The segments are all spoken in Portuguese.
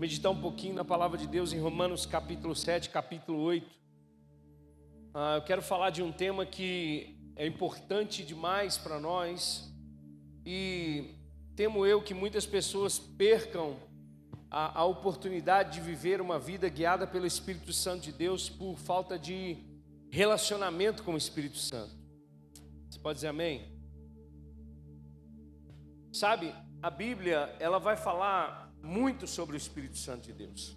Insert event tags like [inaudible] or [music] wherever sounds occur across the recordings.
meditar um pouquinho na palavra de Deus em Romanos capítulo 7, capítulo 8. Ah, eu quero falar de um tema que é importante demais para nós e temo eu que muitas pessoas percam a, a oportunidade de viver uma vida guiada pelo Espírito Santo de Deus por falta de relacionamento com o Espírito Santo. Você pode dizer amém? Sabe, a Bíblia, ela vai falar muito sobre o Espírito Santo de Deus.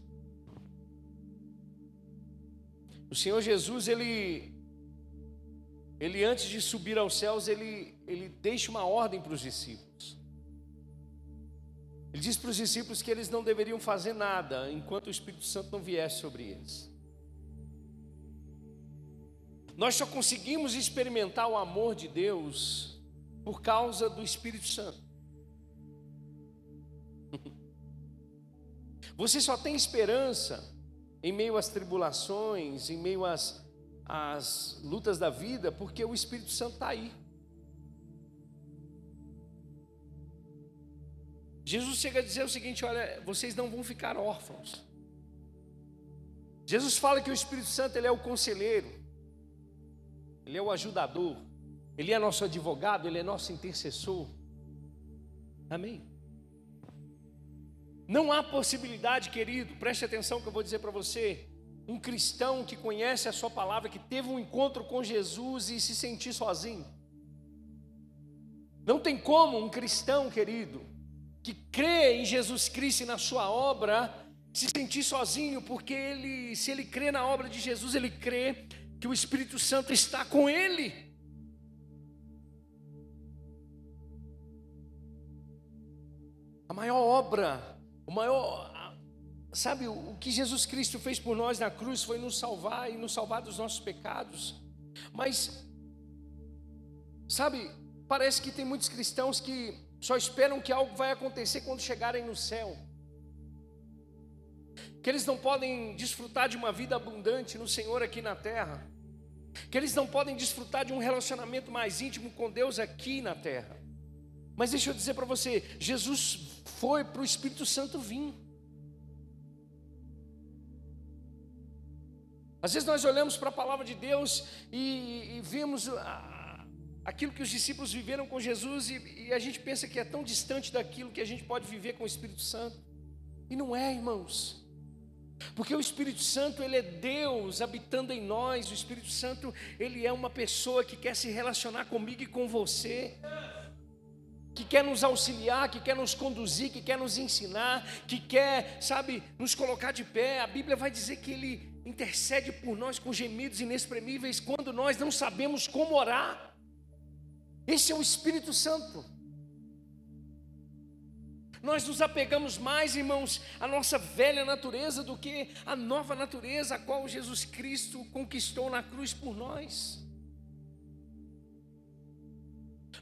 O Senhor Jesus, ele, ele antes de subir aos céus, ele, ele deixa uma ordem para os discípulos. Ele diz para os discípulos que eles não deveriam fazer nada enquanto o Espírito Santo não viesse sobre eles. Nós só conseguimos experimentar o amor de Deus por causa do Espírito Santo. Você só tem esperança em meio às tribulações, em meio às, às lutas da vida, porque o Espírito Santo está aí. Jesus chega a dizer o seguinte: olha, vocês não vão ficar órfãos. Jesus fala que o Espírito Santo ele é o conselheiro, ele é o ajudador, ele é nosso advogado, ele é nosso intercessor. Amém. Não há possibilidade, querido, preste atenção que eu vou dizer para você. Um cristão que conhece a Sua palavra, que teve um encontro com Jesus e se sentir sozinho. Não tem como um cristão, querido, que crê em Jesus Cristo e na Sua obra, se sentir sozinho, porque ele, se ele crê na obra de Jesus, ele crê que o Espírito Santo está com ele. A maior obra o maior, sabe, o que Jesus Cristo fez por nós na cruz foi nos salvar e nos salvar dos nossos pecados. Mas, sabe, parece que tem muitos cristãos que só esperam que algo vai acontecer quando chegarem no céu. Que eles não podem desfrutar de uma vida abundante no Senhor aqui na terra. Que eles não podem desfrutar de um relacionamento mais íntimo com Deus aqui na terra. Mas deixa eu dizer para você, Jesus foi para o Espírito Santo vir. Às vezes nós olhamos para a palavra de Deus e, e vemos aquilo que os discípulos viveram com Jesus e, e a gente pensa que é tão distante daquilo que a gente pode viver com o Espírito Santo. E não é, irmãos. Porque o Espírito Santo, ele é Deus habitando em nós. O Espírito Santo, ele é uma pessoa que quer se relacionar comigo e com você que quer nos auxiliar, que quer nos conduzir, que quer nos ensinar, que quer, sabe, nos colocar de pé. A Bíblia vai dizer que Ele intercede por nós com gemidos inexprimíveis quando nós não sabemos como orar. Esse é o Espírito Santo. Nós nos apegamos mais, irmãos, à nossa velha natureza do que à nova natureza, a qual Jesus Cristo conquistou na cruz por nós.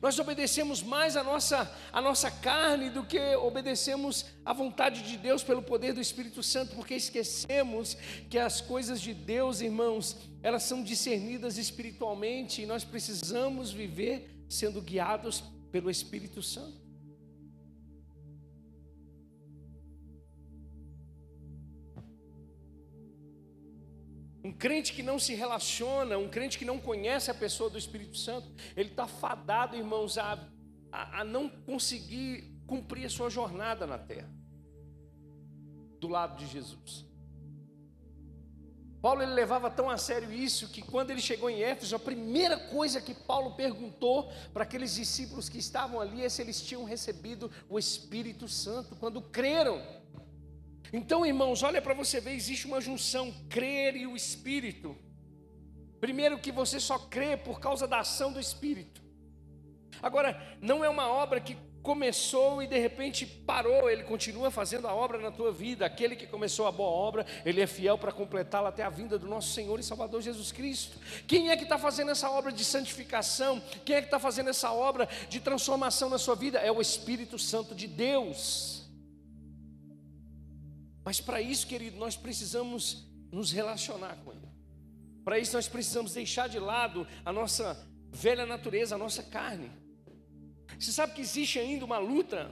Nós obedecemos mais a nossa, a nossa carne do que obedecemos à vontade de Deus pelo poder do Espírito Santo, porque esquecemos que as coisas de Deus, irmãos, elas são discernidas espiritualmente e nós precisamos viver sendo guiados pelo Espírito Santo. Um crente que não se relaciona, um crente que não conhece a pessoa do Espírito Santo, ele está fadado, irmãos, a, a, a, não conseguir cumprir a sua jornada na terra, do lado de Jesus. Paulo ele levava tão a sério isso que quando ele chegou em Éfeso, a primeira coisa que Paulo perguntou para aqueles discípulos que estavam ali é se eles tinham recebido o Espírito Santo quando creram. Então, irmãos, olha para você ver, existe uma junção, crer e o Espírito. Primeiro que você só crê por causa da ação do Espírito. Agora, não é uma obra que começou e de repente parou, ele continua fazendo a obra na tua vida. Aquele que começou a boa obra, ele é fiel para completá-la até a vinda do nosso Senhor e Salvador Jesus Cristo. Quem é que está fazendo essa obra de santificação? Quem é que está fazendo essa obra de transformação na sua vida? É o Espírito Santo de Deus. Mas para isso, querido, nós precisamos nos relacionar com Ele. Para isso, nós precisamos deixar de lado a nossa velha natureza, a nossa carne. Você sabe que existe ainda uma luta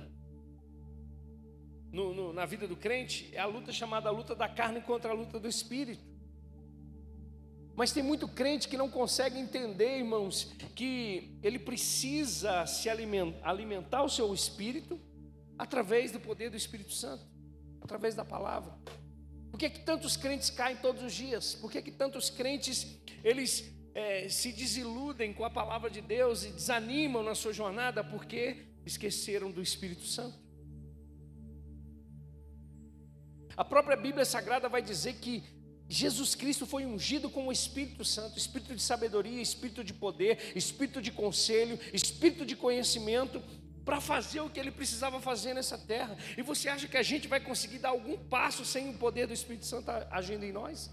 no, no, na vida do crente é a luta chamada a luta da carne contra a luta do espírito. Mas tem muito crente que não consegue entender, irmãos, que ele precisa se alimentar, alimentar o seu espírito através do poder do Espírito Santo, através da palavra. Por que, que tantos crentes caem todos os dias? Por que, que tantos crentes eles é, se desiludem com a palavra de Deus e desanimam na sua jornada porque esqueceram do Espírito Santo? A própria Bíblia Sagrada vai dizer que Jesus Cristo foi ungido com o Espírito Santo, espírito de sabedoria, espírito de poder, espírito de conselho, espírito de conhecimento, para fazer o que ele precisava fazer nessa terra. E você acha que a gente vai conseguir dar algum passo sem o poder do Espírito Santo agindo em nós?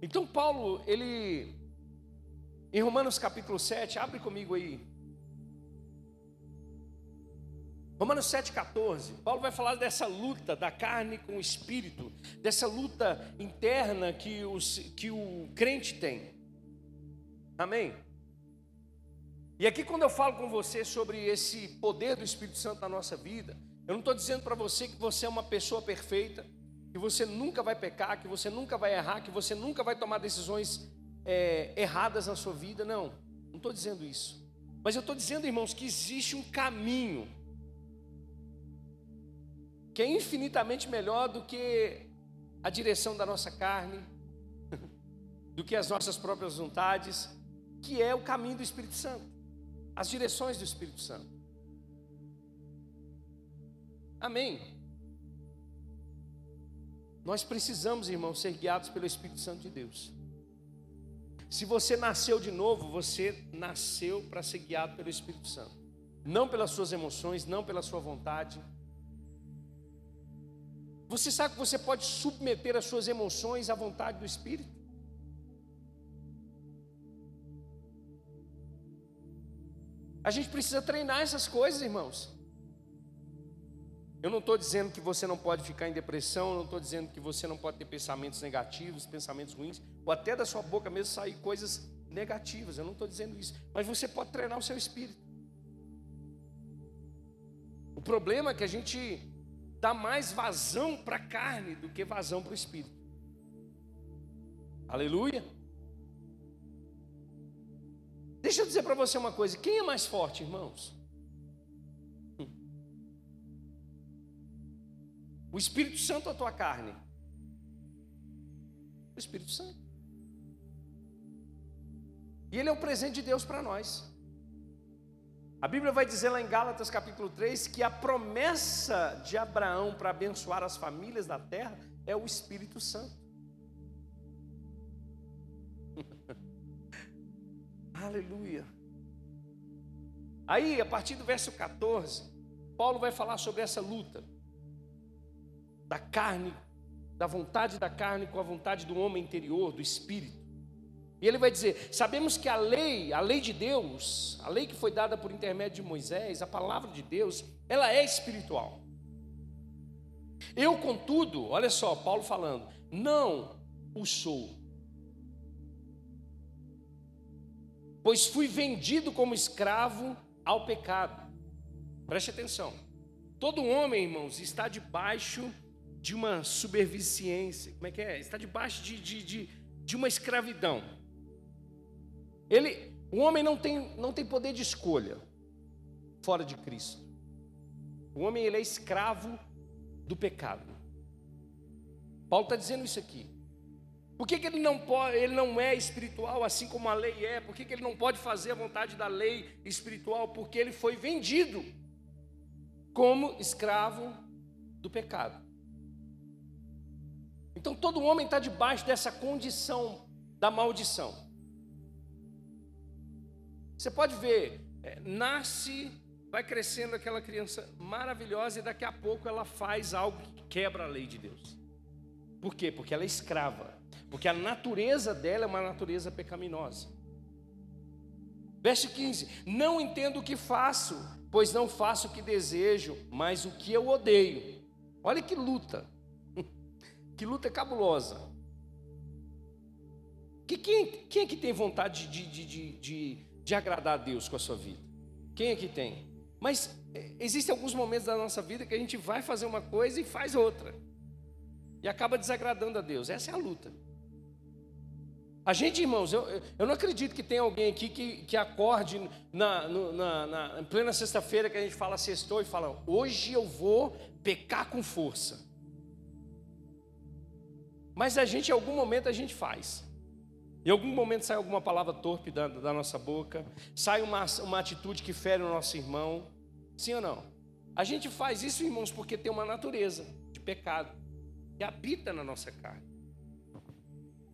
Então Paulo, ele em Romanos capítulo 7, abre comigo aí. Romanos 7,14, Paulo vai falar dessa luta da carne com o espírito, dessa luta interna que, os, que o crente tem. Amém? E aqui, quando eu falo com você sobre esse poder do Espírito Santo na nossa vida, eu não estou dizendo para você que você é uma pessoa perfeita, que você nunca vai pecar, que você nunca vai errar, que você nunca vai tomar decisões é, erradas na sua vida, não, não estou dizendo isso. Mas eu estou dizendo, irmãos, que existe um caminho que é infinitamente melhor do que a direção da nossa carne, [laughs] do que as nossas próprias vontades, que é o caminho do Espírito Santo as direções do Espírito Santo. Amém. Nós precisamos, irmãos, ser guiados pelo Espírito Santo de Deus. Se você nasceu de novo, você nasceu para ser guiado pelo Espírito Santo, não pelas suas emoções, não pela sua vontade. Você sabe que você pode submeter as suas emoções à vontade do Espírito? A gente precisa treinar essas coisas, irmãos. Eu não estou dizendo que você não pode ficar em depressão, eu não estou dizendo que você não pode ter pensamentos negativos, pensamentos ruins, ou até da sua boca mesmo sair coisas negativas. Eu não estou dizendo isso. Mas você pode treinar o seu espírito. O problema é que a gente dá mais vazão para a carne do que vazão para o espírito. Aleluia. Deixa eu dizer para você uma coisa: quem é mais forte, irmãos? Hum. O Espírito Santo ou a tua carne? O Espírito Santo. E ele é o presente de Deus para nós. A Bíblia vai dizer lá em Gálatas capítulo 3 que a promessa de Abraão para abençoar as famílias da terra é o Espírito Santo. Aleluia. Aí, a partir do verso 14, Paulo vai falar sobre essa luta da carne, da vontade da carne com a vontade do homem interior, do espírito. E ele vai dizer: sabemos que a lei, a lei de Deus, a lei que foi dada por intermédio de Moisés, a palavra de Deus, ela é espiritual. Eu, contudo, olha só, Paulo falando, não o sou, pois fui vendido como escravo ao pecado. Preste atenção. Todo homem, irmãos, está debaixo de uma superviciência. Como é que é? Está debaixo de, de, de, de uma escravidão. Ele, o homem não tem, não tem poder de escolha fora de Cristo. O homem ele é escravo do pecado. Paulo está dizendo isso aqui. Por que, que ele, não pode, ele não é espiritual assim como a lei é? Por que, que ele não pode fazer a vontade da lei espiritual? Porque ele foi vendido como escravo do pecado. Então todo homem está debaixo dessa condição da maldição. Você pode ver, é, nasce, vai crescendo aquela criança maravilhosa e daqui a pouco ela faz algo que quebra a lei de Deus. Por quê? Porque ela é escrava porque a natureza dela é uma natureza pecaminosa. Verso 15: Não entendo o que faço, pois não faço o que desejo, mas o que eu odeio. Olha que luta, [laughs] que luta cabulosa. Que, quem, quem é que tem vontade de, de, de, de, agradar a Deus com a sua vida? Quem é que tem? Mas é, existem alguns momentos da nossa vida que a gente vai fazer uma coisa e faz outra. E acaba desagradando a Deus. Essa é a luta. A gente, irmãos, eu, eu não acredito que tenha alguém aqui que, que acorde na, na, na, plena sexta-feira que a gente fala sextou e fala, hoje eu vou pecar com força. Mas a gente, em algum momento, a gente faz. Em algum momento sai alguma palavra torpe da, da nossa boca, sai uma, uma atitude que fere o nosso irmão. Sim ou não? A gente faz isso, irmãos, porque tem uma natureza de pecado que habita na nossa carne.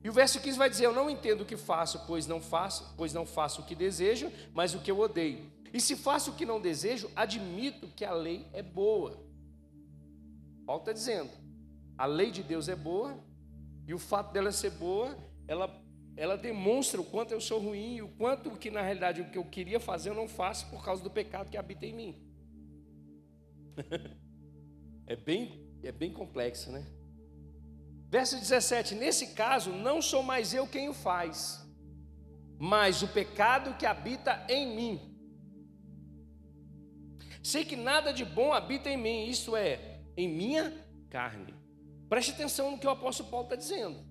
E o verso 15 vai dizer: Eu não entendo o que faço, pois não faço, pois não faço o que desejo, mas o que eu odeio. E se faço o que não desejo, admito que a lei é boa. Paulo está dizendo: a lei de Deus é boa, e o fato dela ser boa, ela ela demonstra o quanto eu sou ruim e o quanto que na realidade o que eu queria fazer eu não faço por causa do pecado que habita em mim. [laughs] é bem é bem complexo, né? Verso 17: Nesse caso, não sou mais eu quem o faz, mas o pecado que habita em mim. Sei que nada de bom habita em mim, isto é, em minha carne. Preste atenção no que o apóstolo Paulo está dizendo.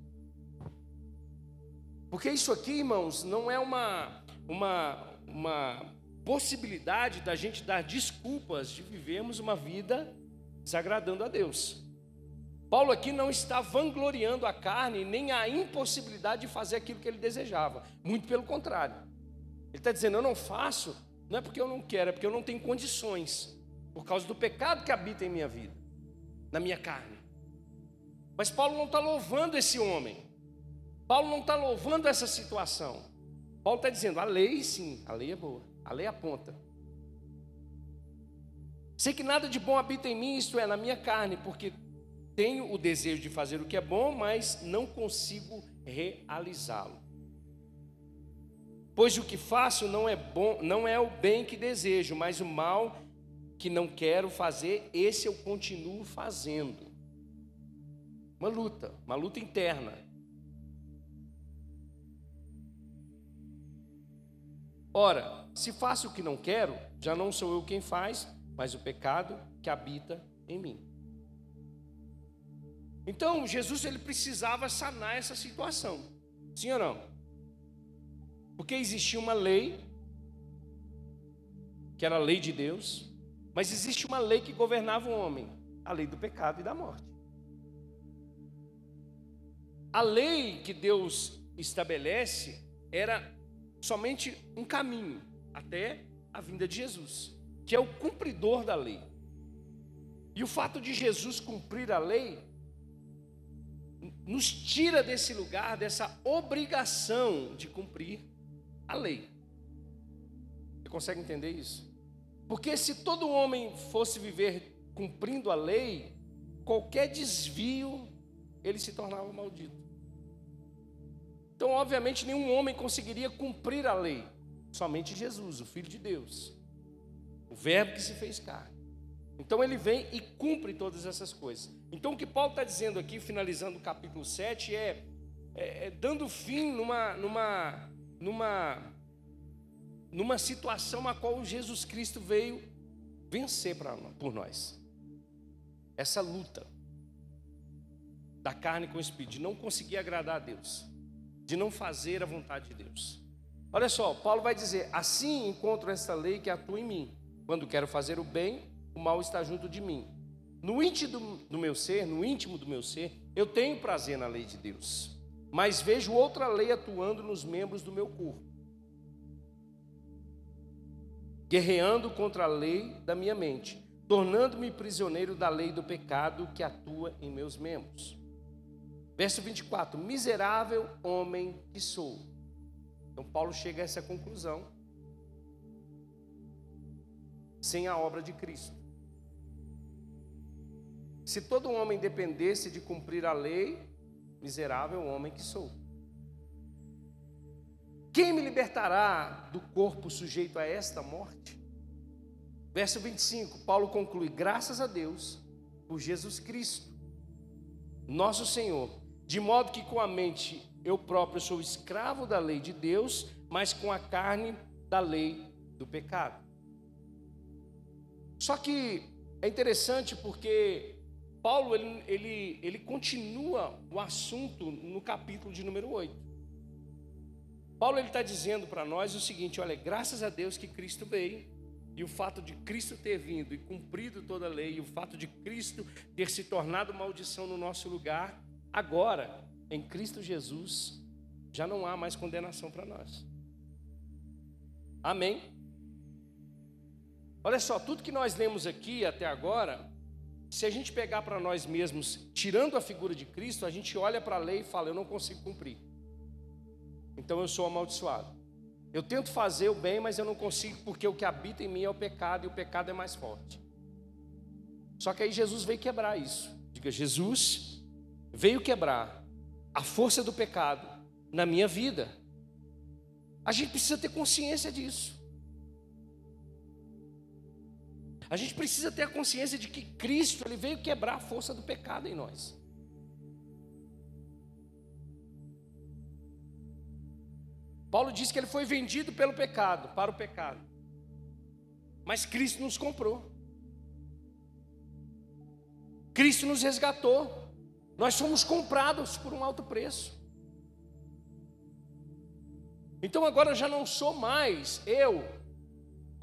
Porque isso aqui, irmãos, não é uma, uma, uma possibilidade da gente dar desculpas de vivermos uma vida desagradando a Deus. Paulo aqui não está vangloriando a carne, nem a impossibilidade de fazer aquilo que ele desejava. Muito pelo contrário. Ele está dizendo: Eu não faço, não é porque eu não quero, é porque eu não tenho condições, por causa do pecado que habita em minha vida, na minha carne. Mas Paulo não está louvando esse homem. Paulo não está louvando essa situação. Paulo está dizendo: a lei, sim, a lei é boa, a lei aponta. Sei que nada de bom habita em mim, isto é, na minha carne, porque tenho o desejo de fazer o que é bom, mas não consigo realizá-lo. Pois o que faço não é bom, não é o bem que desejo, mas o mal que não quero fazer, esse eu continuo fazendo. Uma luta, uma luta interna. Ora, se faço o que não quero, já não sou eu quem faz, mas o pecado que habita em mim. Então, Jesus ele precisava sanar essa situação. Sim ou não? Porque existia uma lei que era a lei de Deus, mas existe uma lei que governava o homem, a lei do pecado e da morte. A lei que Deus estabelece era somente um caminho até a vinda de Jesus, que é o cumpridor da lei. E o fato de Jesus cumprir a lei nos tira desse lugar, dessa obrigação de cumprir a lei. Você consegue entender isso? Porque se todo homem fosse viver cumprindo a lei, qualquer desvio ele se tornava maldito. Então, obviamente, nenhum homem conseguiria cumprir a lei, somente Jesus, o Filho de Deus, o Verbo que se fez carne. Então, ele vem e cumpre todas essas coisas. Então, o que Paulo está dizendo aqui, finalizando o capítulo 7, é, é, é dando fim numa, numa, numa, numa situação a qual Jesus Cristo veio vencer pra, por nós. Essa luta da carne com o espírito, de não conseguir agradar a Deus de não fazer a vontade de Deus. Olha só, Paulo vai dizer: Assim encontro esta lei que atua em mim. Quando quero fazer o bem, o mal está junto de mim. No íntimo do, meu ser, no íntimo do meu ser, eu tenho prazer na lei de Deus, mas vejo outra lei atuando nos membros do meu corpo, guerreando contra a lei da minha mente, tornando-me prisioneiro da lei do pecado que atua em meus membros. Verso 24: Miserável homem que sou. Então, Paulo chega a essa conclusão. Sem a obra de Cristo. Se todo homem dependesse de cumprir a lei, miserável homem que sou. Quem me libertará do corpo sujeito a esta morte? Verso 25, Paulo conclui: graças a Deus por Jesus Cristo, nosso Senhor de modo que com a mente eu próprio sou escravo da lei de Deus, mas com a carne da lei do pecado. Só que é interessante porque Paulo ele, ele, ele continua o assunto no capítulo de número 8. Paulo está dizendo para nós o seguinte: olha, graças a Deus que Cristo veio, e o fato de Cristo ter vindo e cumprido toda a lei, e o fato de Cristo ter se tornado maldição no nosso lugar, agora, em Cristo Jesus, já não há mais condenação para nós. Amém? Olha só, tudo que nós lemos aqui até agora, se a gente pegar para nós mesmos, tirando a figura de Cristo, a gente olha para a lei e fala: eu não consigo cumprir. Então eu sou amaldiçoado. Eu tento fazer o bem, mas eu não consigo, porque o que habita em mim é o pecado e o pecado é mais forte. Só que aí Jesus veio quebrar isso. Diga, Jesus veio quebrar a força do pecado na minha vida. A gente precisa ter consciência disso. A gente precisa ter a consciência de que Cristo ele veio quebrar a força do pecado em nós. Paulo diz que ele foi vendido pelo pecado, para o pecado. Mas Cristo nos comprou. Cristo nos resgatou. Nós fomos comprados por um alto preço. Então agora já não sou mais eu.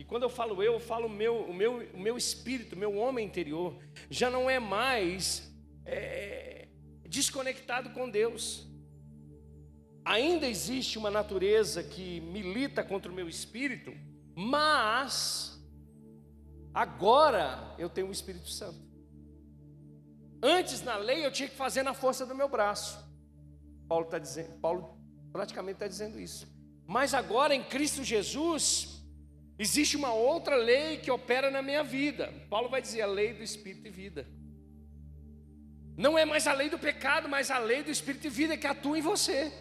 E quando eu falo eu, eu falo meu, o meu, o meu espírito, meu homem interior, já não é mais é, desconectado com Deus. Ainda existe uma natureza que milita contra o meu espírito, mas agora eu tenho o Espírito Santo. Antes na lei eu tinha que fazer na força do meu braço. Paulo está dizendo, Paulo praticamente está dizendo isso. Mas agora em Cristo Jesus existe uma outra lei que opera na minha vida. Paulo vai dizer a lei do Espírito e vida. Não é mais a lei do pecado, mas a lei do Espírito e vida que atua em você.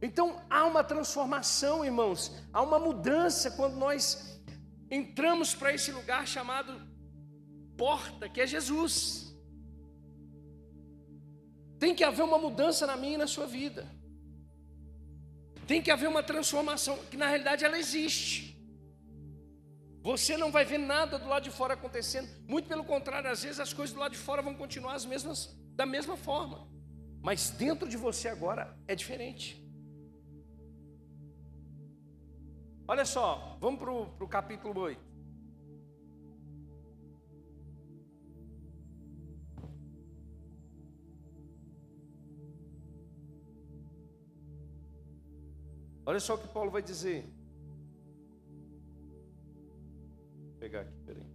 Então há uma transformação, irmãos, há uma mudança quando nós entramos para esse lugar chamado porta, que é Jesus. Tem que haver uma mudança na minha e na sua vida. Tem que haver uma transformação, que na realidade ela existe. Você não vai ver nada do lado de fora acontecendo. Muito pelo contrário, às vezes as coisas do lado de fora vão continuar as mesmas, da mesma forma. Mas dentro de você agora é diferente. Olha só, vamos para o capítulo 8. Olha só o que Paulo vai dizer. Vou pegar aqui, peraí.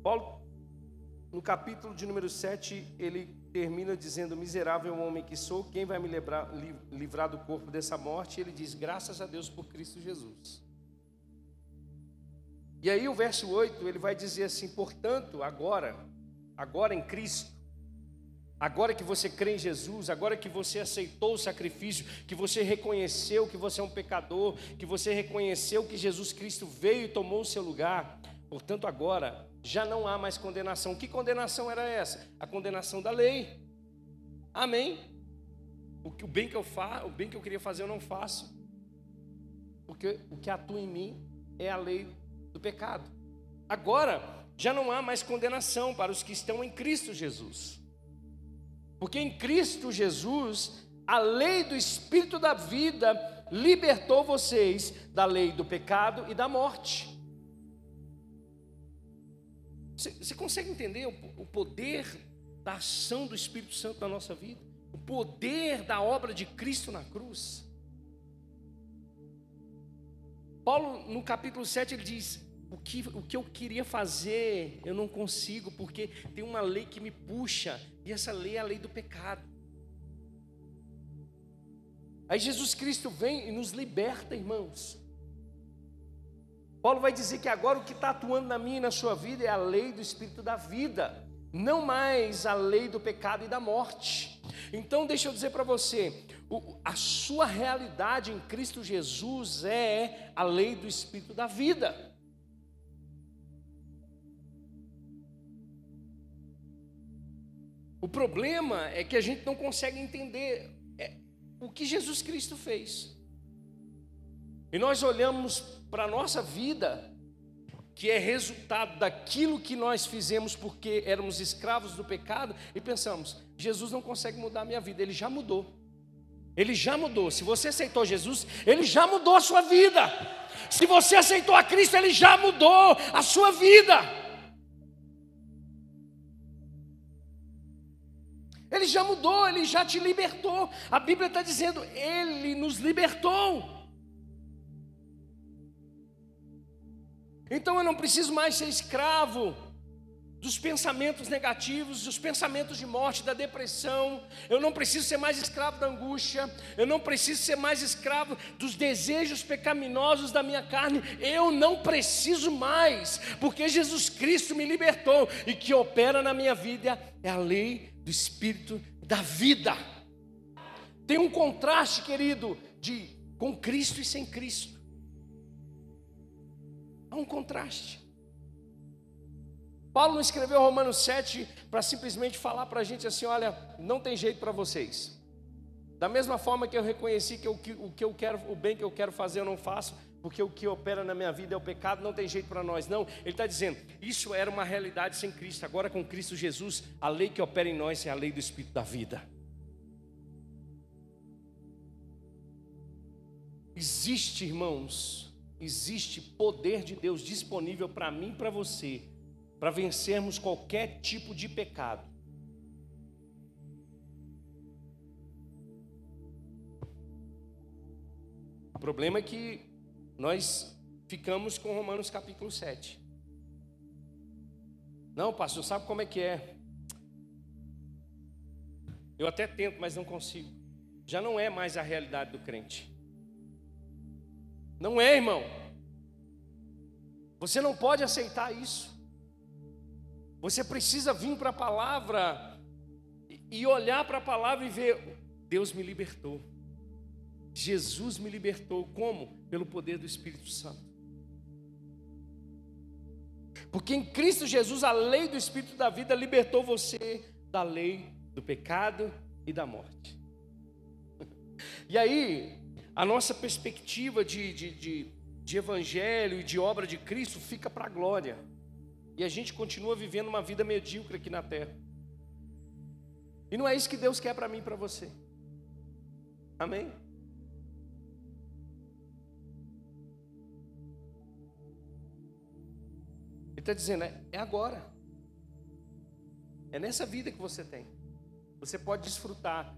Paulo, no capítulo de número 7, ele termina dizendo: Miserável homem que sou, quem vai me livrar, livrar do corpo dessa morte? E ele diz: Graças a Deus por Cristo Jesus. E aí o verso 8 ele vai dizer assim: Portanto, agora, agora em Cristo, agora que você crê em Jesus, agora que você aceitou o sacrifício, que você reconheceu que você é um pecador, que você reconheceu que Jesus Cristo veio e tomou o seu lugar, portanto, agora já não há mais condenação. Que condenação era essa? A condenação da lei. Amém. O, que, o bem que eu faço, o bem que eu queria fazer eu não faço. Porque o que atua em mim é a lei do pecado. Agora, já não há mais condenação para os que estão em Cristo Jesus. Porque em Cristo Jesus, a lei do Espírito da vida libertou vocês da lei do pecado e da morte. Você, você consegue entender o, o poder da ação do Espírito Santo na nossa vida? O poder da obra de Cristo na cruz? Paulo, no capítulo 7, ele diz: o que, o que eu queria fazer, eu não consigo, porque tem uma lei que me puxa, e essa lei é a lei do pecado. Aí Jesus Cristo vem e nos liberta, irmãos. Paulo vai dizer que agora o que está atuando na minha e na sua vida é a lei do Espírito da vida, não mais a lei do pecado e da morte. Então, deixa eu dizer para você: a sua realidade em Cristo Jesus é a lei do Espírito da vida. O problema é que a gente não consegue entender é, o que Jesus Cristo fez. E nós olhamos para a nossa vida, que é resultado daquilo que nós fizemos porque éramos escravos do pecado, e pensamos: Jesus não consegue mudar a minha vida, ele já mudou. Ele já mudou. Se você aceitou Jesus, ele já mudou a sua vida. Se você aceitou a Cristo, ele já mudou a sua vida. Ele já mudou, ele já te libertou. A Bíblia está dizendo, ele nos libertou. Então eu não preciso mais ser escravo dos pensamentos negativos, dos pensamentos de morte, da depressão. Eu não preciso ser mais escravo da angústia. Eu não preciso ser mais escravo dos desejos pecaminosos da minha carne. Eu não preciso mais, porque Jesus Cristo me libertou e que opera na minha vida é a lei do Espírito da vida. Tem um contraste, querido, de com Cristo e sem Cristo. Há um contraste. Paulo não escreveu Romanos 7 para simplesmente falar para a gente assim: olha, não tem jeito para vocês. Da mesma forma que eu reconheci que o, que o que eu quero, o bem que eu quero fazer eu não faço, porque o que opera na minha vida é o pecado, não tem jeito para nós. Não, ele está dizendo, isso era uma realidade sem Cristo, agora com Cristo Jesus, a lei que opera em nós é a lei do Espírito da vida. Existe, irmãos, existe poder de Deus disponível para mim e para você para vencermos qualquer tipo de pecado. O problema é que nós ficamos com Romanos capítulo 7. Não, pastor, sabe como é que é? Eu até tento, mas não consigo. Já não é mais a realidade do crente. Não é, irmão. Você não pode aceitar isso. Você precisa vir para a palavra e olhar para a palavra e ver: Deus me libertou. Jesus me libertou. Como? Pelo poder do Espírito Santo. Porque em Cristo Jesus, a lei do Espírito da vida libertou você da lei do pecado e da morte. E aí, a nossa perspectiva de, de, de, de evangelho e de obra de Cristo fica para a glória. E a gente continua vivendo uma vida medíocre aqui na terra. E não é isso que Deus quer para mim e para você. Amém? Ele está dizendo, é, é agora. É nessa vida que você tem. Você pode desfrutar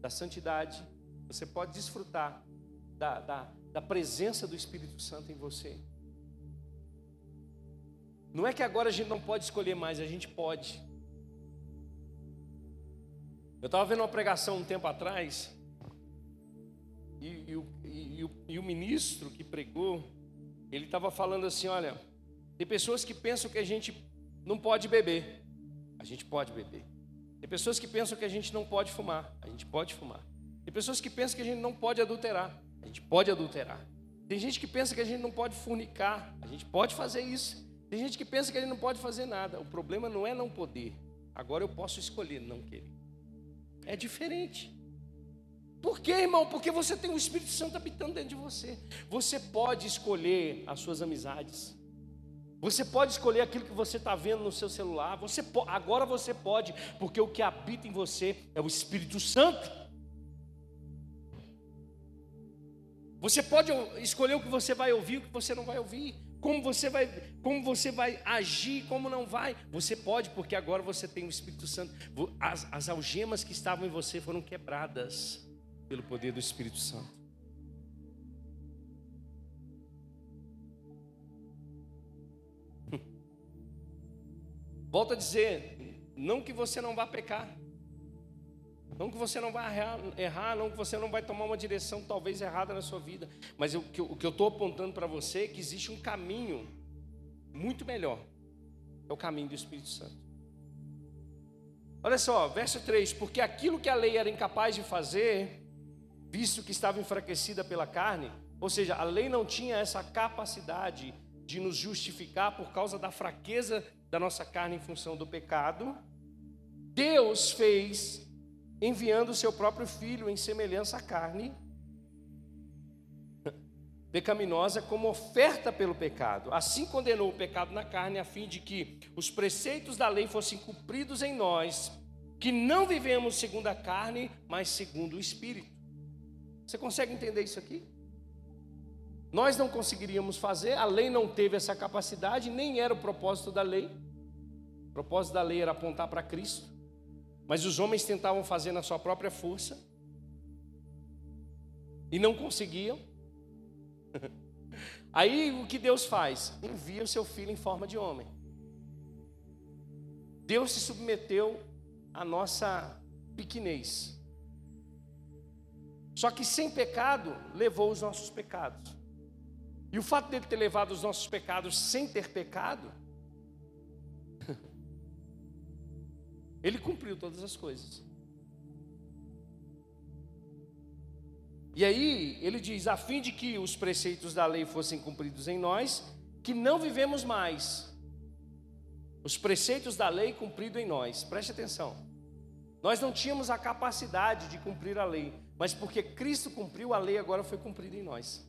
da santidade, você pode desfrutar da, da, da presença do Espírito Santo em você. Não é que agora a gente não pode escolher mais, a gente pode. Eu estava vendo uma pregação um tempo atrás, e, e, e, e o ministro que pregou, ele estava falando assim: olha, tem pessoas que pensam que a gente não pode beber, a gente pode beber. Tem pessoas que pensam que a gente não pode fumar, a gente pode fumar. Tem pessoas que pensam que a gente não pode adulterar, a gente pode adulterar. Tem gente que pensa que a gente não pode fornicar, a gente pode fazer isso. Tem gente que pensa que ele não pode fazer nada. O problema não é não poder. Agora eu posso escolher não querer. É diferente. Por quê, irmão? Porque você tem o Espírito Santo habitando dentro de você. Você pode escolher as suas amizades. Você pode escolher aquilo que você está vendo no seu celular. Você agora você pode, porque o que habita em você é o Espírito Santo. Você pode escolher o que você vai ouvir, o que você não vai ouvir como você vai, como você vai agir, como não vai. Você pode, porque agora você tem o Espírito Santo. As, as algemas que estavam em você foram quebradas pelo poder do Espírito Santo. Volto a dizer, não que você não vá pecar. Não que você não vai errar, não que você não vai tomar uma direção talvez errada na sua vida, mas o que eu estou apontando para você é que existe um caminho muito melhor, é o caminho do Espírito Santo. Olha só, verso 3: Porque aquilo que a lei era incapaz de fazer, visto que estava enfraquecida pela carne, ou seja, a lei não tinha essa capacidade de nos justificar por causa da fraqueza da nossa carne em função do pecado Deus fez enviando o seu próprio filho em semelhança à carne [laughs] pecaminosa como oferta pelo pecado. Assim condenou o pecado na carne a fim de que os preceitos da lei fossem cumpridos em nós, que não vivemos segundo a carne, mas segundo o espírito. Você consegue entender isso aqui? Nós não conseguiríamos fazer, a lei não teve essa capacidade, nem era o propósito da lei. O propósito da lei era apontar para Cristo, mas os homens tentavam fazer na sua própria força e não conseguiam. [laughs] Aí o que Deus faz? Envia o seu filho em forma de homem. Deus se submeteu à nossa pequenez. Só que sem pecado, levou os nossos pecados. E o fato dele ter levado os nossos pecados sem ter pecado, [laughs] ele cumpriu todas as coisas. E aí ele diz: a fim de que os preceitos da lei fossem cumpridos em nós, que não vivemos mais. Os preceitos da lei cumpridos em nós. Preste atenção. Nós não tínhamos a capacidade de cumprir a lei, mas porque Cristo cumpriu a lei, agora foi cumprida em nós.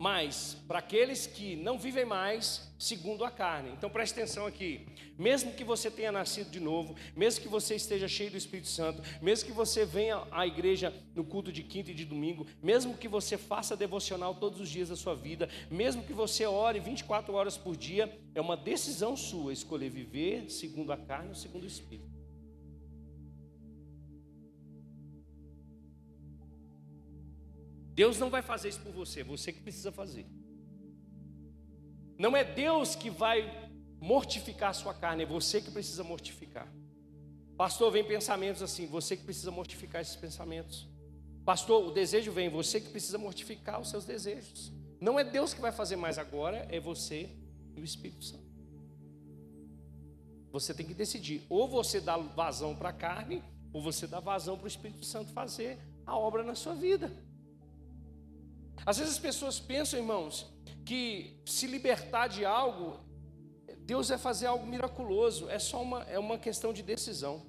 Mas para aqueles que não vivem mais segundo a carne. Então preste atenção aqui. Mesmo que você tenha nascido de novo, mesmo que você esteja cheio do Espírito Santo, mesmo que você venha à igreja no culto de quinta e de domingo, mesmo que você faça devocional todos os dias da sua vida, mesmo que você ore 24 horas por dia, é uma decisão sua escolher viver segundo a carne ou segundo o Espírito. Deus não vai fazer isso por você, você que precisa fazer. Não é Deus que vai mortificar a sua carne, é você que precisa mortificar. Pastor, vem pensamentos assim, você que precisa mortificar esses pensamentos. Pastor, o desejo vem, você que precisa mortificar os seus desejos. Não é Deus que vai fazer mais agora, é você e o Espírito Santo. Você tem que decidir, ou você dá vazão para a carne, ou você dá vazão para o Espírito Santo fazer a obra na sua vida. Às vezes as pessoas pensam, irmãos, que se libertar de algo, Deus vai fazer algo miraculoso, é só uma, é uma questão de decisão.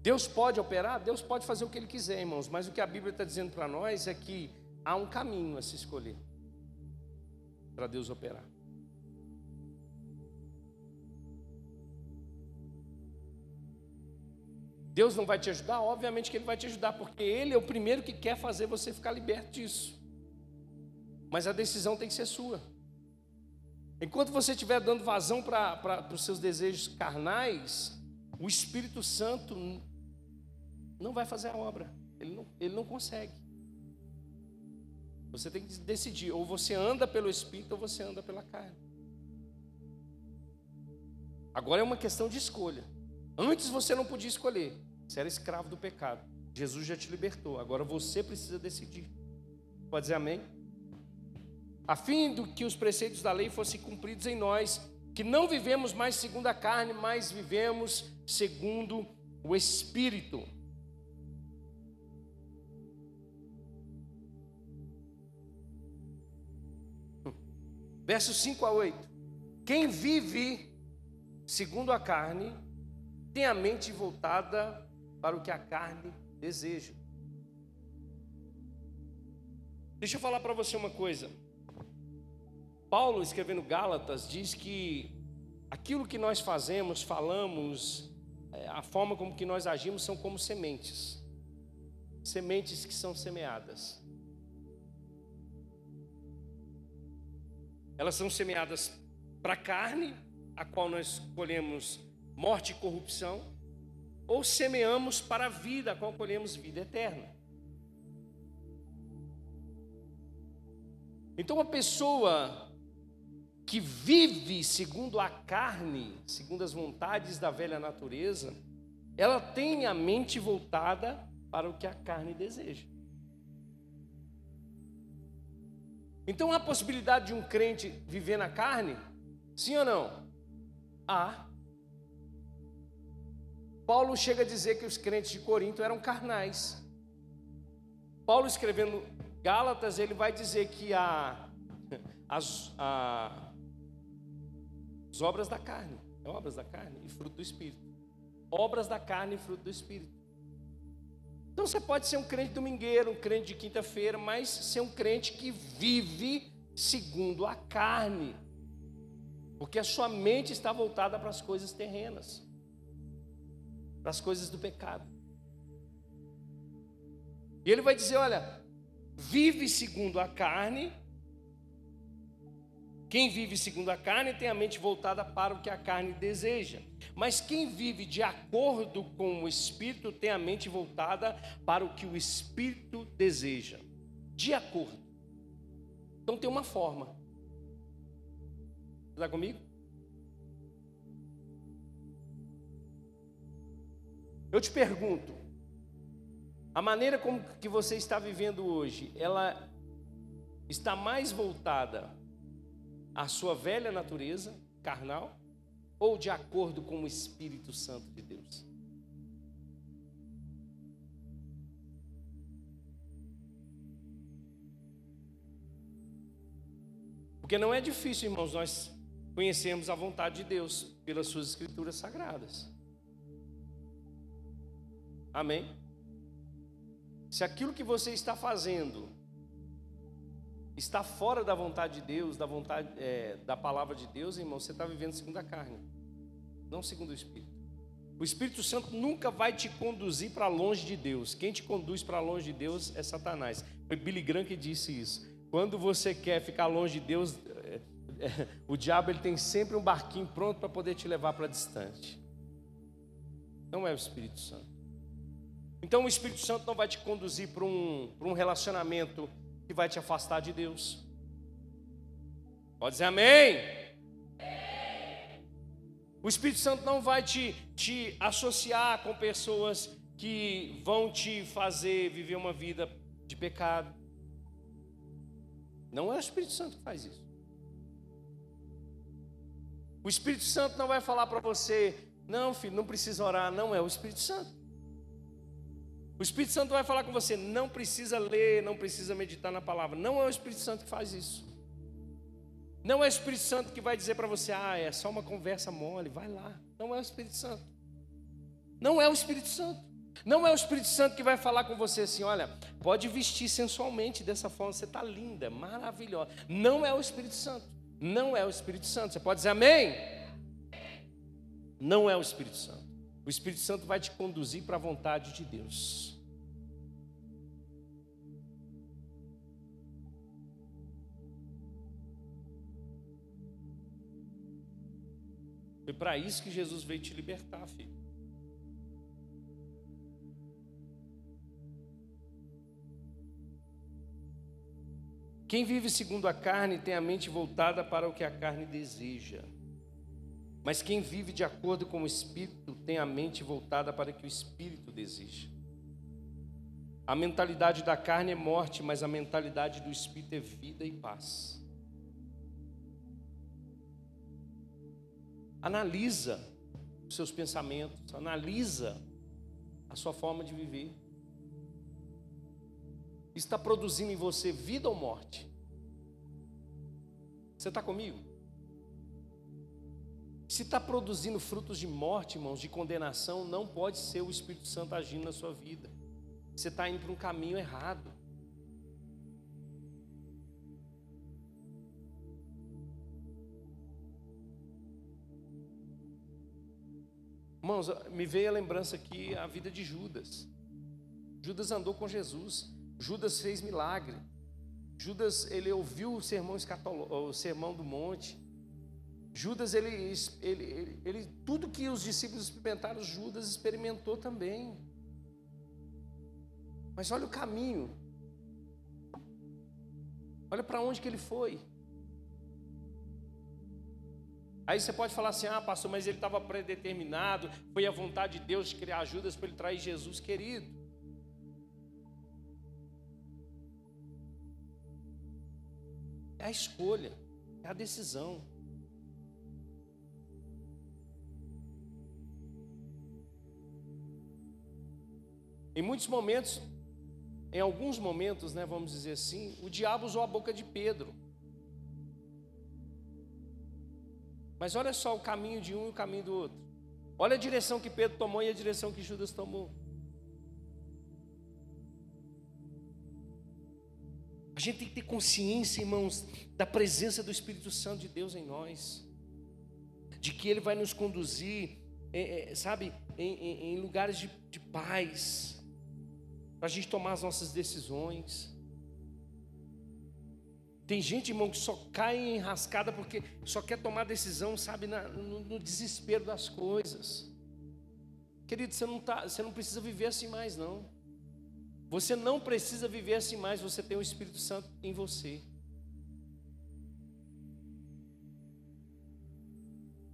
Deus pode operar? Deus pode fazer o que Ele quiser, irmãos, mas o que a Bíblia está dizendo para nós é que há um caminho a se escolher para Deus operar. Deus não vai te ajudar? Obviamente que Ele vai te ajudar, porque Ele é o primeiro que quer fazer você ficar liberto disso. Mas a decisão tem que ser sua. Enquanto você estiver dando vazão para os seus desejos carnais, o Espírito Santo não vai fazer a obra. Ele não, ele não consegue. Você tem que decidir: ou você anda pelo Espírito ou você anda pela carne. Agora é uma questão de escolha. Antes você não podia escolher. Você era escravo do pecado. Jesus já te libertou. Agora você precisa decidir. Pode dizer amém? A fim de que os preceitos da lei fossem cumpridos em nós, que não vivemos mais segundo a carne, mas vivemos segundo o Espírito. Versos 5 a 8. Quem vive segundo a carne tem a mente voltada para o que a carne deseja. Deixa eu falar para você uma coisa. Paulo, escrevendo Gálatas, diz que aquilo que nós fazemos, falamos, é, a forma como que nós agimos são como sementes. Sementes que são semeadas. Elas são semeadas para a carne, a qual nós colhemos morte e corrupção, ou semeamos para a vida, a qual colhemos vida eterna. Então, a pessoa que vive segundo a carne, segundo as vontades da velha natureza, ela tem a mente voltada para o que a carne deseja. Então, há possibilidade de um crente viver na carne? Sim ou não? Há. Paulo chega a dizer que os crentes de Corinto eram carnais. Paulo escrevendo Gálatas, ele vai dizer que a, [laughs] a, a As obras da carne, obras da carne e fruto do Espírito. Obras da carne e fruto do Espírito. Então você pode ser um crente domingueiro, um crente de quinta-feira, mas ser um crente que vive segundo a carne. Porque a sua mente está voltada para as coisas terrenas, para as coisas do pecado. E ele vai dizer: olha, vive segundo a carne. Quem vive segundo a carne tem a mente voltada para o que a carne deseja. Mas quem vive de acordo com o Espírito tem a mente voltada para o que o Espírito deseja. De acordo. Então tem uma forma. Está comigo? Eu te pergunto, a maneira como que você está vivendo hoje, ela está mais voltada à sua velha natureza carnal ou de acordo com o Espírito Santo de Deus? Porque não é difícil, irmãos, nós conhecermos a vontade de Deus pelas suas escrituras sagradas. Amém? Se aquilo que você está fazendo está fora da vontade de Deus, da vontade é, da palavra de Deus, irmão, você está vivendo segundo a carne, não segundo o Espírito. O Espírito Santo nunca vai te conduzir para longe de Deus. Quem te conduz para longe de Deus é Satanás. Foi Billy Graham que disse isso. Quando você quer ficar longe de Deus, é, é, o diabo ele tem sempre um barquinho pronto para poder te levar para distante. Não é o Espírito Santo. Então o Espírito Santo não vai te conduzir para um, um relacionamento que vai te afastar de Deus. Pode dizer amém? O Espírito Santo não vai te, te associar com pessoas que vão te fazer viver uma vida de pecado. Não é o Espírito Santo que faz isso. O Espírito Santo não vai falar para você, não, filho, não precisa orar. Não é o Espírito Santo. O Espírito Santo vai falar com você, não precisa ler, não precisa meditar na palavra. Não é o Espírito Santo que faz isso. Não é o Espírito Santo que vai dizer para você, ah, é só uma conversa mole, vai lá. Não é o Espírito Santo. Não é o Espírito Santo. Não é o Espírito Santo que vai falar com você assim, olha, pode vestir sensualmente dessa forma, você está linda, maravilhosa. Não é o Espírito Santo. Não é o Espírito Santo. Você pode dizer amém? Não é o Espírito Santo. O Espírito Santo vai te conduzir para a vontade de Deus. Foi para isso que Jesus veio te libertar, filho. Quem vive segundo a carne tem a mente voltada para o que a carne deseja. Mas quem vive de acordo com o Espírito tem a mente voltada para o que o Espírito deseja. A mentalidade da carne é morte, mas a mentalidade do Espírito é vida e paz. Analisa os seus pensamentos, analisa a sua forma de viver. Está produzindo em você vida ou morte? Você está comigo? Se está produzindo frutos de morte, irmãos, de condenação, não pode ser o Espírito Santo agindo na sua vida. Você está indo para um caminho errado. Irmãos, me veio a lembrança aqui a vida de Judas. Judas andou com Jesus. Judas fez milagre. Judas, ele ouviu o sermão, o sermão do monte. Judas, ele, ele, ele, ele, tudo que os discípulos experimentaram, Judas experimentou também. Mas olha o caminho. Olha para onde que ele foi. Aí você pode falar assim: ah, pastor, mas ele estava predeterminado, foi a vontade de Deus de criar Judas para ele trair Jesus querido. É a escolha, é a decisão. Em muitos momentos, em alguns momentos, né, vamos dizer assim, o diabo usou a boca de Pedro. Mas olha só o caminho de um e o caminho do outro. Olha a direção que Pedro tomou e a direção que Judas tomou. A gente tem que ter consciência, irmãos, da presença do Espírito Santo de Deus em nós, de que Ele vai nos conduzir, é, é, sabe, em, em, em lugares de, de paz, para a gente tomar as nossas decisões. Tem gente, irmão, que só cai em rascada porque só quer tomar decisão, sabe, na, no, no, desespero das coisas. Querido, você não, tá, você não precisa viver assim mais, não. Você não precisa viver assim mais, você tem o Espírito Santo em você.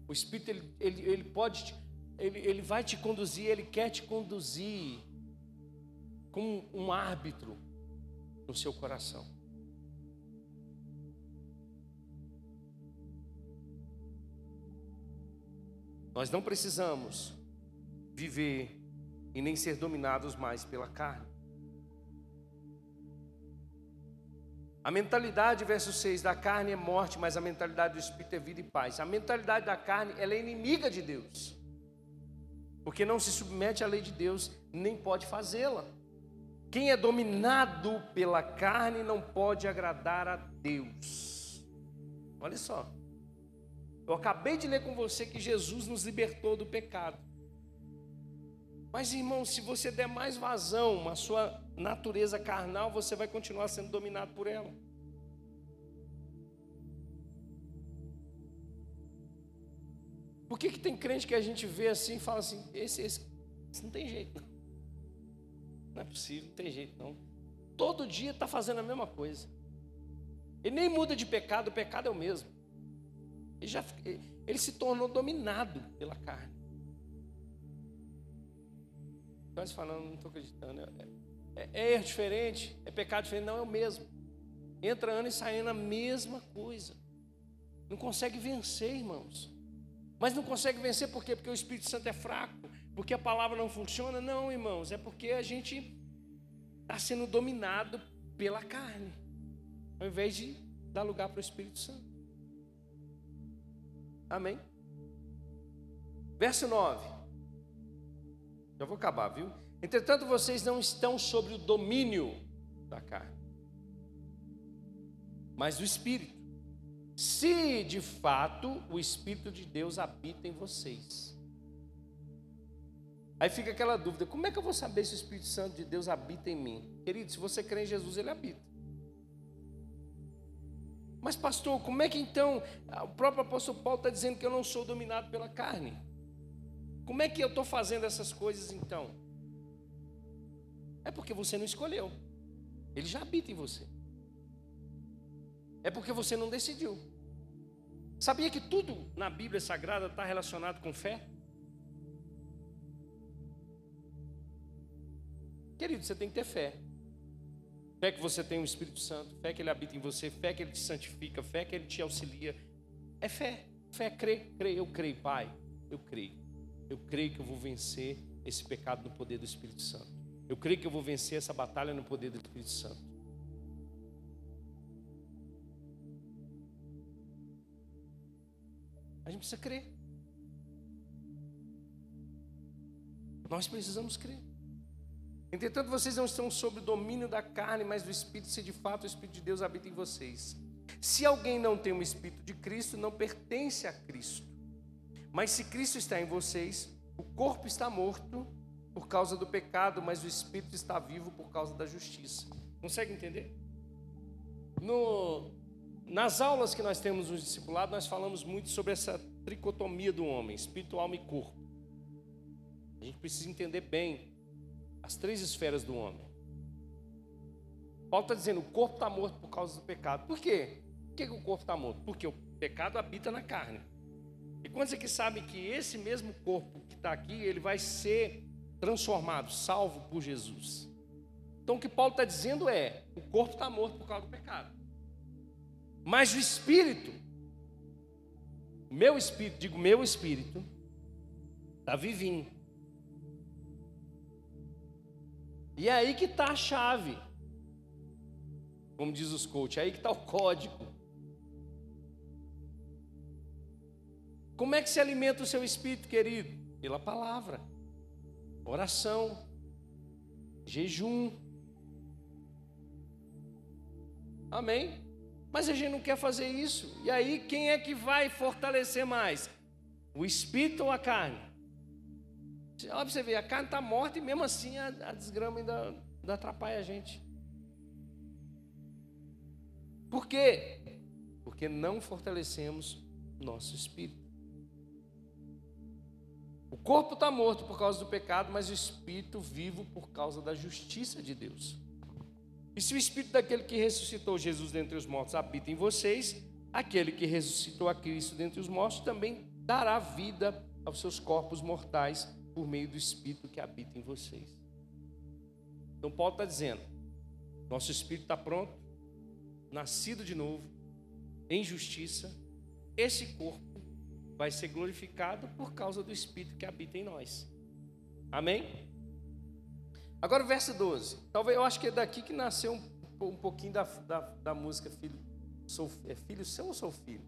O Espírito, ele, ele, ele pode, ele, ele vai te conduzir, ele quer te conduzir como um árbitro no seu coração. Nós não precisamos viver e nem ser dominados mais pela carne. A mentalidade, verso 6, da carne é morte, mas a mentalidade do Espírito é vida e paz. A mentalidade da carne, ela é inimiga de Deus. Porque não se submete à lei de Deus, nem pode fazê-la. Quem é dominado pela carne não pode agradar a Deus. Olha só. Eu acabei de ler com você que Jesus nos libertou do pecado. Mas, irmão, se você der mais vazão à sua natureza carnal, você vai continuar sendo dominado por ela. Por que, que tem crente que a gente vê assim e fala assim: esse, esse, esse não tem jeito. Não é possível, não tem jeito, não. Todo dia está fazendo a mesma coisa. Ele nem muda de pecado, o pecado é o mesmo. Ele, já, ele se tornou dominado pela carne. Então falam, não estou acreditando. É, é, é, diferente, é pecado diferente, não é o mesmo. Entra ano e sai ano a mesma coisa. Não consegue vencer, irmãos. Mas não consegue vencer por quê? Porque o Espírito Santo é fraco, porque a palavra não funciona? Não, irmãos, é porque a gente está sendo dominado pela carne, ao invés de dar lugar para o Espírito Santo. Amém? Verso 9. Já vou acabar, viu? Entretanto, vocês não estão sobre o domínio da carne, mas do Espírito. Se de fato o Espírito de Deus habita em vocês. Aí fica aquela dúvida: como é que eu vou saber se o Espírito Santo de Deus habita em mim? Querido, se você crê em Jesus, ele habita. Mas, pastor, como é que então o próprio apóstolo Paulo está dizendo que eu não sou dominado pela carne? Como é que eu estou fazendo essas coisas então? É porque você não escolheu. Ele já habita em você. É porque você não decidiu. Sabia que tudo na Bíblia Sagrada está relacionado com fé? Querido, você tem que ter fé. Fé que você tem o Espírito Santo, fé que Ele habita em você, fé que Ele te santifica, fé que Ele te auxilia. É fé. Fé, crê, crê, eu creio, Pai. Eu creio. Eu creio que eu vou vencer esse pecado no poder do Espírito Santo. Eu creio que eu vou vencer essa batalha no poder do Espírito Santo. A gente precisa crer. Nós precisamos crer. Entretanto, vocês não estão sob o domínio da carne, mas do Espírito, se de fato o Espírito de Deus habita em vocês. Se alguém não tem o Espírito de Cristo, não pertence a Cristo. Mas se Cristo está em vocês, o corpo está morto por causa do pecado, mas o espírito está vivo por causa da justiça. Consegue entender? No, nas aulas que nós temos nos discipulados, nós falamos muito sobre essa tricotomia do homem, espírito, alma e corpo. A gente precisa entender bem as três esferas do homem. Paulo está dizendo: o corpo está morto por causa do pecado. Por quê? Por que, que o corpo está morto? Porque o pecado habita na carne. E quantos aqui sabem que esse mesmo corpo que está aqui, ele vai ser transformado, salvo por Jesus? Então o que Paulo está dizendo é: o corpo está morto por causa do pecado, mas o espírito, meu espírito, digo meu espírito, está vivinho. E é aí que está a chave, como diz os coaches, é aí que está o código. Como é que se alimenta o seu espírito, querido? Pela palavra, oração, jejum. Amém? Mas a gente não quer fazer isso. E aí, quem é que vai fortalecer mais? O espírito ou a carne? Olha você ver, a carne está morta e mesmo assim a, a desgrama ainda, ainda atrapalha a gente. Por quê? Porque não fortalecemos nosso espírito. O corpo está morto por causa do pecado, mas o espírito vivo por causa da justiça de Deus. E se o espírito daquele que ressuscitou Jesus dentre os mortos habita em vocês, aquele que ressuscitou a Cristo dentre os mortos também dará vida aos seus corpos mortais por meio do espírito que habita em vocês. Então, Paulo está dizendo: nosso espírito está pronto, nascido de novo, em justiça, esse corpo vai ser glorificado por causa do Espírito que habita em nós. Amém? Agora o verso 12. Talvez eu acho que é daqui que nasceu um, um pouquinho da, da, da, música filho, sou, é filho seu ou sou filho?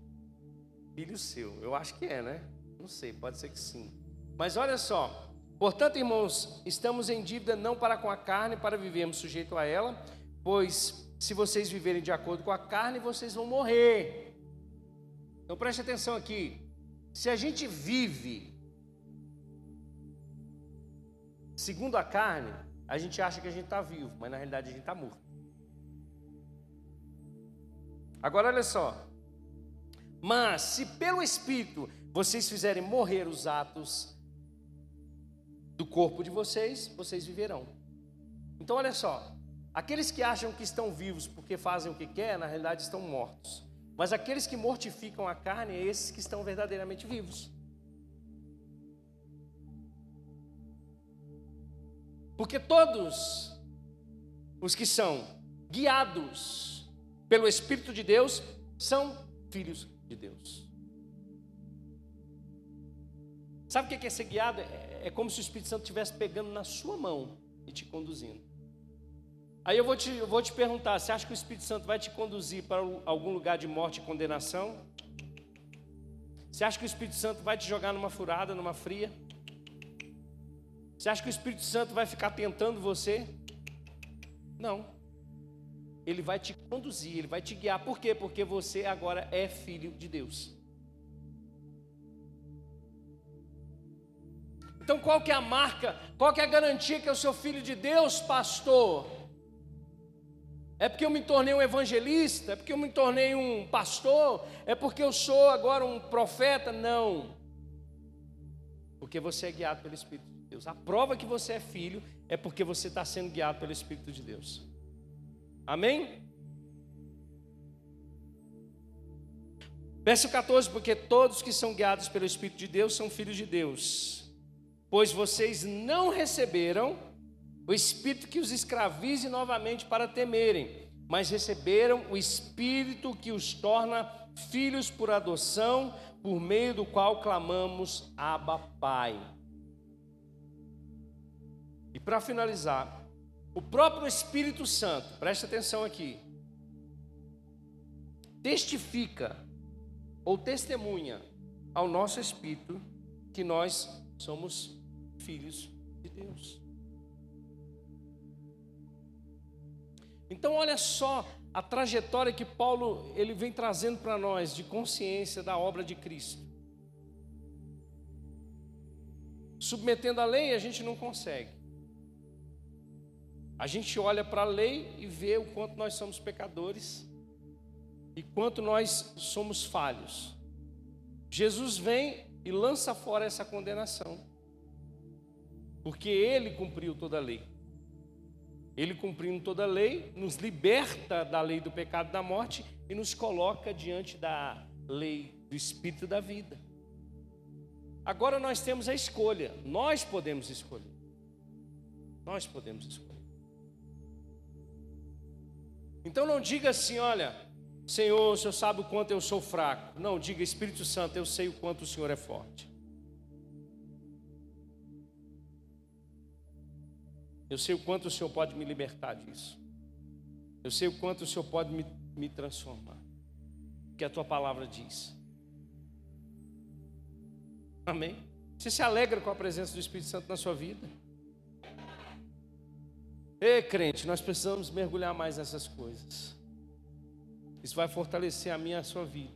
Filho seu. Eu acho que é, né? Não sei, pode ser que sim. Mas olha só. Portanto, irmãos, estamos em dívida não para com a carne, para vivermos sujeito a ela, pois se vocês viverem de acordo com a carne, vocês vão morrer. Então preste atenção aqui. Se a gente vive segundo a carne, a gente acha que a gente está vivo, mas na realidade a gente está morto. Agora olha só. Mas se pelo Espírito vocês fizerem morrer os atos do corpo de vocês, vocês viverão. Então olha só. Aqueles que acham que estão vivos porque fazem o que quer, na realidade estão mortos. Mas aqueles que mortificam a carne, é esses que estão verdadeiramente vivos. Porque todos os que são guiados pelo Espírito de Deus são filhos de Deus. Sabe o que é ser guiado? É, é como se o Espírito Santo estivesse pegando na sua mão e te conduzindo. Aí eu vou te, eu vou te perguntar: você acha que o Espírito Santo vai te conduzir para algum lugar de morte e condenação? Você acha que o Espírito Santo vai te jogar numa furada, numa fria? Você acha que o Espírito Santo vai ficar tentando você? Não. Ele vai te conduzir, ele vai te guiar. Por quê? Porque você agora é filho de Deus. Então qual que é a marca? Qual que é a garantia que o seu filho de Deus, pastor? É porque eu me tornei um evangelista? É porque eu me tornei um pastor? É porque eu sou agora um profeta? Não. Porque você é guiado pelo Espírito de Deus. A prova que você é filho é porque você está sendo guiado pelo Espírito de Deus. Amém? Verso 14: Porque todos que são guiados pelo Espírito de Deus são filhos de Deus, pois vocês não receberam o espírito que os escravize novamente para temerem, mas receberam o espírito que os torna filhos por adoção, por meio do qual clamamos Abba Pai. E para finalizar, o próprio Espírito Santo, preste atenção aqui, testifica ou testemunha ao nosso espírito que nós somos filhos de Deus. Então olha só a trajetória que Paulo ele vem trazendo para nós de consciência da obra de Cristo. Submetendo a lei, a gente não consegue. A gente olha para a lei e vê o quanto nós somos pecadores e quanto nós somos falhos. Jesus vem e lança fora essa condenação, porque ele cumpriu toda a lei. Ele, cumprindo toda a lei, nos liberta da lei do pecado da morte e nos coloca diante da lei do espírito da vida. Agora nós temos a escolha, nós podemos escolher. Nós podemos escolher. Então não diga assim, olha, Senhor, o Senhor sabe o quanto eu sou fraco. Não, diga Espírito Santo, eu sei o quanto o Senhor é forte. Eu sei o quanto o Senhor pode me libertar disso. Eu sei o quanto o Senhor pode me, me transformar. Que a tua palavra diz. Amém? Você se alegra com a presença do Espírito Santo na sua vida? Ei, crente, nós precisamos mergulhar mais nessas coisas. Isso vai fortalecer a minha e a sua vida.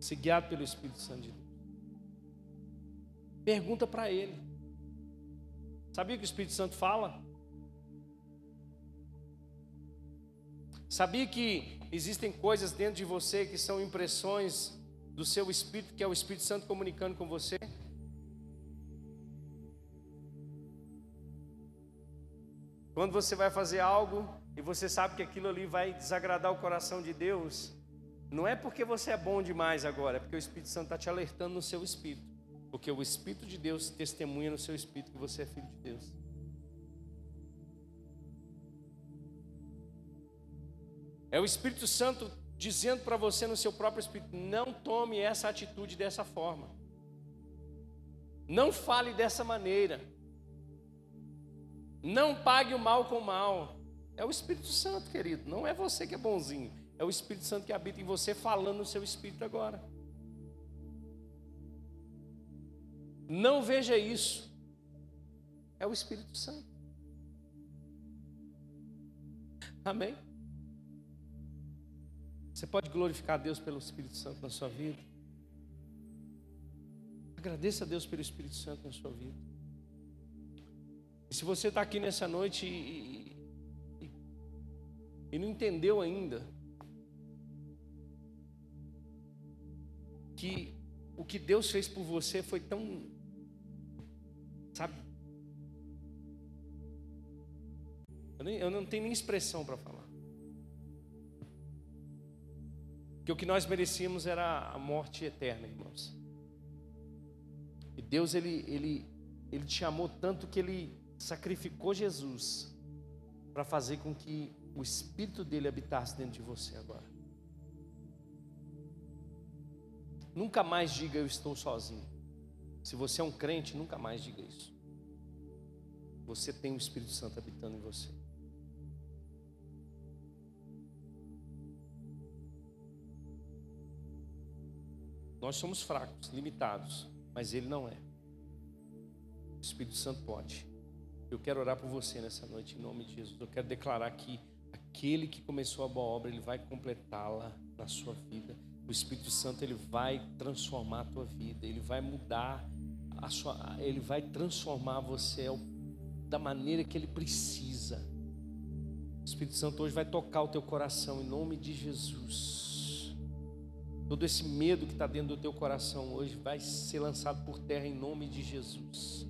Ser guiado pelo Espírito Santo de Deus. Pergunta para Ele. Sabia que o Espírito Santo fala? Sabia que existem coisas dentro de você que são impressões do seu espírito, que é o Espírito Santo comunicando com você? Quando você vai fazer algo e você sabe que aquilo ali vai desagradar o coração de Deus, não é porque você é bom demais agora, é porque o Espírito Santo está te alertando no seu espírito. Porque o Espírito de Deus testemunha no seu espírito que você é filho de Deus. É o Espírito Santo dizendo para você no seu próprio espírito: não tome essa atitude dessa forma. Não fale dessa maneira. Não pague o mal com o mal. É o Espírito Santo, querido. Não é você que é bonzinho. É o Espírito Santo que habita em você, falando no seu espírito agora. Não veja isso. É o Espírito Santo. Amém? Você pode glorificar a Deus pelo Espírito Santo na sua vida. Agradeça a Deus pelo Espírito Santo na sua vida. E se você está aqui nessa noite e, e, e não entendeu ainda que o que Deus fez por você foi tão, sabe? Eu, nem, eu não tenho nem expressão para falar. que o que nós merecíamos era a morte eterna, irmãos. E Deus ele ele ele te amou tanto que ele sacrificou Jesus para fazer com que o espírito dele habitasse dentro de você agora. Nunca mais diga eu estou sozinho. Se você é um crente, nunca mais diga isso. Você tem o Espírito Santo habitando em você. Nós somos fracos, limitados, mas Ele não é. O Espírito Santo pode. Eu quero orar por você nessa noite, em nome de Jesus. Eu quero declarar que aquele que começou a boa obra, Ele vai completá-la na sua vida. O Espírito Santo, Ele vai transformar a tua vida, Ele vai mudar a sua, Ele vai transformar você da maneira que Ele precisa. O Espírito Santo hoje vai tocar o teu coração, em nome de Jesus. Todo esse medo que está dentro do teu coração hoje vai ser lançado por terra em nome de Jesus.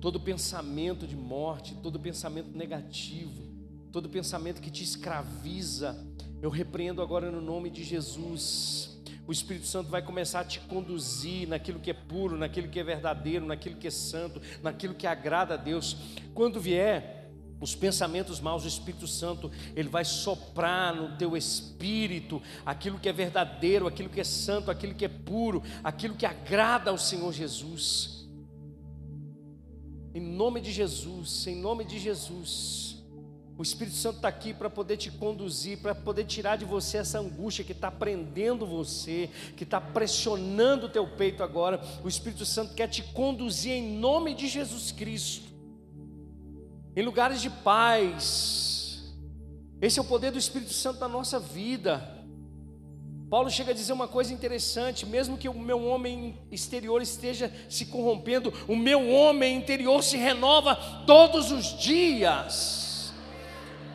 Todo pensamento de morte, todo pensamento negativo, todo pensamento que te escraviza, eu repreendo agora no nome de Jesus. O Espírito Santo vai começar a te conduzir naquilo que é puro, naquilo que é verdadeiro, naquilo que é santo, naquilo que agrada a Deus. Quando vier os pensamentos maus, o Espírito Santo, ele vai soprar no teu espírito aquilo que é verdadeiro, aquilo que é santo, aquilo que é puro, aquilo que agrada ao Senhor Jesus. Em nome de Jesus, em nome de Jesus. O Espírito Santo está aqui para poder te conduzir, para poder tirar de você essa angústia que está prendendo você, que está pressionando o teu peito agora. O Espírito Santo quer te conduzir em nome de Jesus Cristo em lugares de paz. Esse é o poder do Espírito Santo na nossa vida. Paulo chega a dizer uma coisa interessante: mesmo que o meu homem exterior esteja se corrompendo, o meu homem interior se renova todos os dias.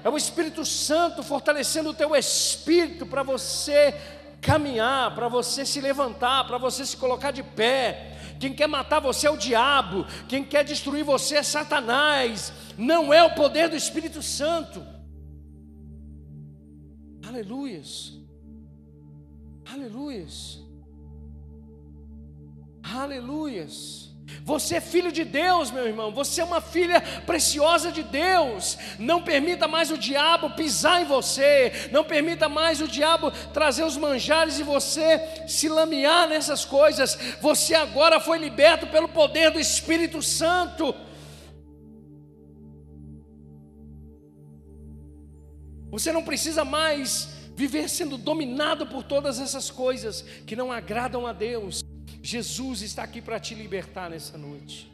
É o Espírito Santo fortalecendo o teu espírito para você caminhar, para você se levantar, para você se colocar de pé. Quem quer matar você é o diabo, quem quer destruir você é Satanás, não é o poder do Espírito Santo. Aleluias, aleluias, aleluias. Você é filho de Deus, meu irmão. Você é uma filha preciosa de Deus. Não permita mais o diabo pisar em você. Não permita mais o diabo trazer os manjares e você se lamear nessas coisas. Você agora foi liberto pelo poder do Espírito Santo. Você não precisa mais viver sendo dominado por todas essas coisas que não agradam a Deus. Jesus está aqui para te libertar nessa noite.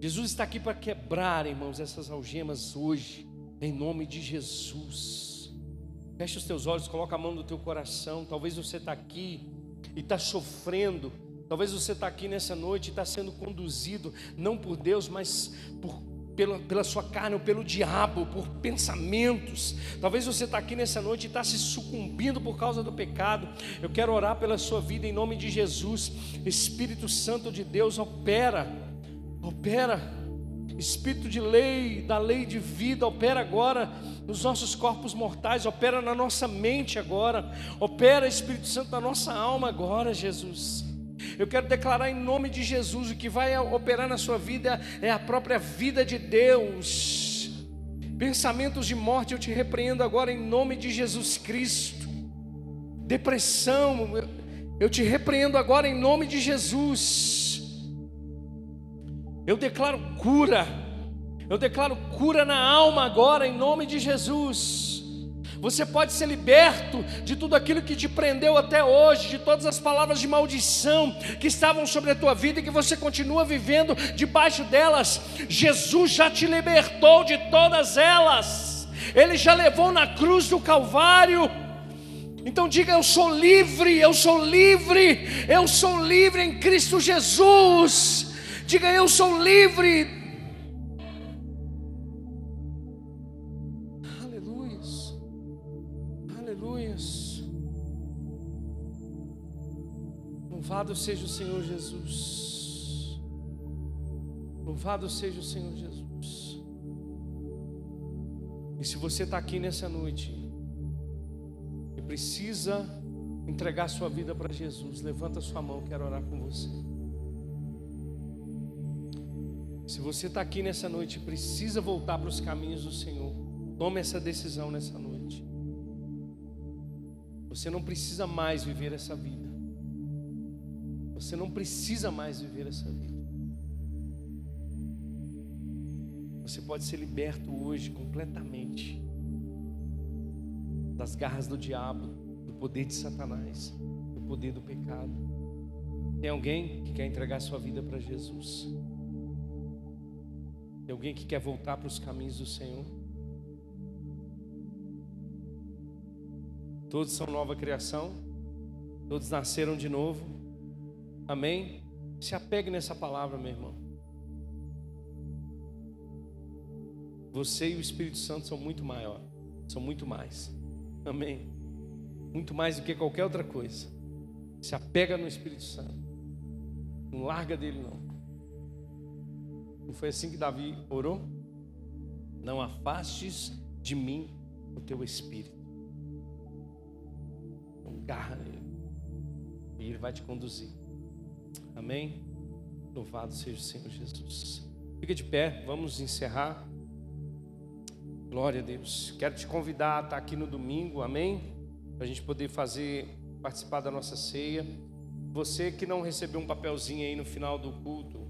Jesus está aqui para quebrar, irmãos, essas algemas hoje, em nome de Jesus. Feche os teus olhos, coloca a mão no teu coração. Talvez você está aqui e está sofrendo. Talvez você está aqui nessa noite e está sendo conduzido, não por Deus, mas por pela, pela sua carne ou pelo diabo, por pensamentos. Talvez você está aqui nessa noite e está se sucumbindo por causa do pecado. Eu quero orar pela sua vida em nome de Jesus. Espírito Santo de Deus, opera, opera. Espírito de lei, da lei de vida, opera agora nos nossos corpos mortais, opera na nossa mente agora, opera Espírito Santo na nossa alma agora, Jesus. Eu quero declarar em nome de Jesus: o que vai operar na sua vida é a própria vida de Deus. Pensamentos de morte eu te repreendo agora em nome de Jesus Cristo. Depressão, eu te repreendo agora em nome de Jesus. Eu declaro cura. Eu declaro cura na alma agora em nome de Jesus. Você pode ser liberto de tudo aquilo que te prendeu até hoje, de todas as palavras de maldição que estavam sobre a tua vida e que você continua vivendo debaixo delas. Jesus já te libertou de todas elas. Ele já levou na cruz do Calvário. Então diga: Eu sou livre, eu sou livre, eu sou livre em Cristo Jesus. Diga: Eu sou livre Louvado seja o Senhor Jesus. Louvado seja o Senhor Jesus. E se você está aqui nessa noite e precisa entregar sua vida para Jesus, levanta sua mão, quero orar com você. Se você está aqui nessa noite e precisa voltar para os caminhos do Senhor, tome essa decisão nessa noite. Você não precisa mais viver essa vida. Você não precisa mais viver essa vida. Você pode ser liberto hoje completamente das garras do diabo, do poder de Satanás, do poder do pecado. Tem alguém que quer entregar sua vida para Jesus? Tem alguém que quer voltar para os caminhos do Senhor? Todos são nova criação, todos nasceram de novo. Amém? Se apegue nessa palavra, meu irmão. Você e o Espírito Santo são muito maior, são muito mais. Amém? Muito mais do que qualquer outra coisa. Se apega no Espírito Santo. Não larga dele não. Não foi assim que Davi orou? Não afastes de mim o teu espírito. Então garra nele. E ele vai te conduzir. Amém? Louvado seja o Senhor Jesus. Fica de pé, vamos encerrar. Glória a Deus. Quero te convidar a estar aqui no domingo, amém? Para a gente poder fazer, participar da nossa ceia. Você que não recebeu um papelzinho aí no final do culto,